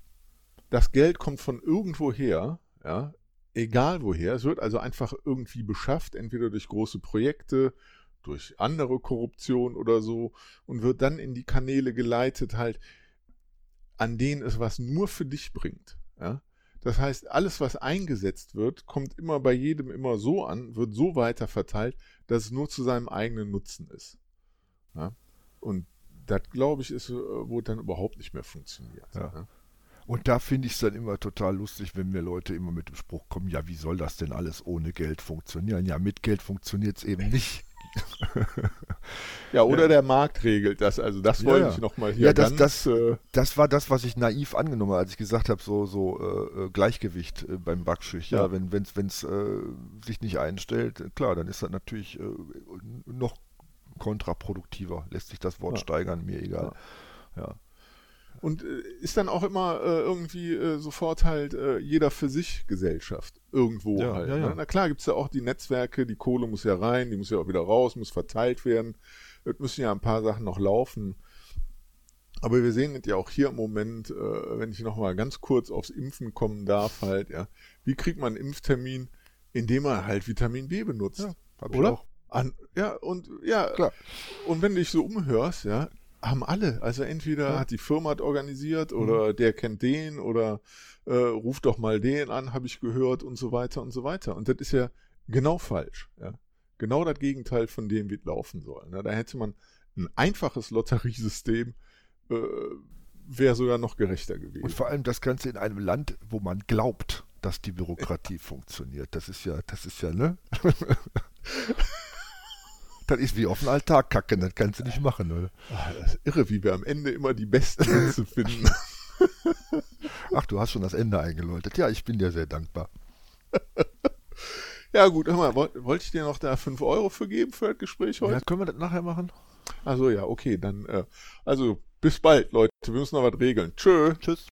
Das Geld kommt von irgendwo her, ja, egal woher. Es wird also einfach irgendwie beschafft, entweder durch große Projekte, durch andere Korruption oder so und wird dann in die Kanäle geleitet, halt, an denen es was nur für dich bringt. Ja? Das heißt, alles, was eingesetzt wird, kommt immer bei jedem immer so an, wird so weiter verteilt, dass es nur zu seinem eigenen Nutzen ist. Ja? Und das, glaube ich, ist, äh, wo dann überhaupt nicht mehr funktioniert. Ja. Ja? Und da finde ich es dann immer total lustig, wenn mir Leute immer mit dem Spruch kommen, ja, wie soll das denn alles ohne Geld funktionieren? Ja, mit Geld funktioniert es eben nicht. ja, oder ja. der Markt regelt das. Also das wollte ja, ich nochmal hier ja, das, ganz... Das, äh, das war das, was ich naiv angenommen habe, als ich gesagt habe, so, so äh, äh Gleichgewicht äh, beim Backschicht. Ja, wenn es wenn's, äh, sich nicht einstellt, klar, dann ist das natürlich äh, noch kontraproduktiver. Lässt sich das Wort steigern, mir egal. ja und äh, ist dann auch immer äh, irgendwie äh, sofort halt äh, jeder für sich Gesellschaft irgendwo ja, halt. Ja, ja. Ne? Na klar gibt es ja auch die Netzwerke, die Kohle muss ja rein, die muss ja auch wieder raus, muss verteilt werden. Es müssen ja ein paar Sachen noch laufen. Aber wir sehen es ja auch hier im Moment, äh, wenn ich nochmal ganz kurz aufs Impfen kommen darf, halt, ja. Wie kriegt man einen Impftermin, indem man halt Vitamin B benutzt? Ja, oder? An, ja, und ja, Klar. und wenn du dich so umhörst, ja, haben alle. Also entweder ja. hat die Firma organisiert oder mhm. der kennt den oder äh, ruft doch mal den an, habe ich gehört und so weiter und so weiter. Und das ist ja genau falsch. Ja? Genau das Gegenteil von dem, wie es laufen soll. Ne? Da hätte man ein einfaches Lotteriesystem, äh, wäre sogar noch gerechter gewesen. Und vor allem das Ganze in einem Land, wo man glaubt, dass die Bürokratie funktioniert. Das ist ja, das ist ja, ne? Das ist wie auf den Alltag kacken, das kannst du nicht machen, oder? Ach, das ist irre, wie wir am Ende immer die besten Sätze finden. Ach, du hast schon das Ende eingeläutet. Ja, ich bin dir sehr dankbar. ja, gut, hör mal, wollte wollt ich dir noch da 5 Euro für geben für das Gespräch heute? Ja, können wir das nachher machen? Also ja, okay, dann, äh, also Bis bald, Leute. Wir müssen noch was regeln. Tschö. Tschüss.